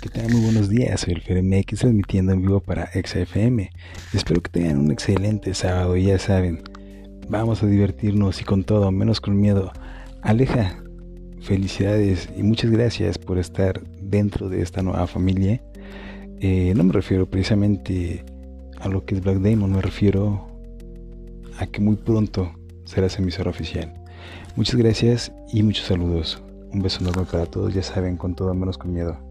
Que tengan muy buenos días, soy el FMX transmitiendo en vivo para XFM. Espero que tengan un excelente sábado ya saben, vamos a divertirnos y con todo, menos con miedo. Aleja, felicidades y muchas gracias por estar dentro de esta nueva familia. Eh, no me refiero precisamente a lo que es Black Demon, me refiero a que muy pronto serás emisor oficial. Muchas gracias y muchos saludos. Un beso enorme para todos, ya saben, con todo menos con miedo.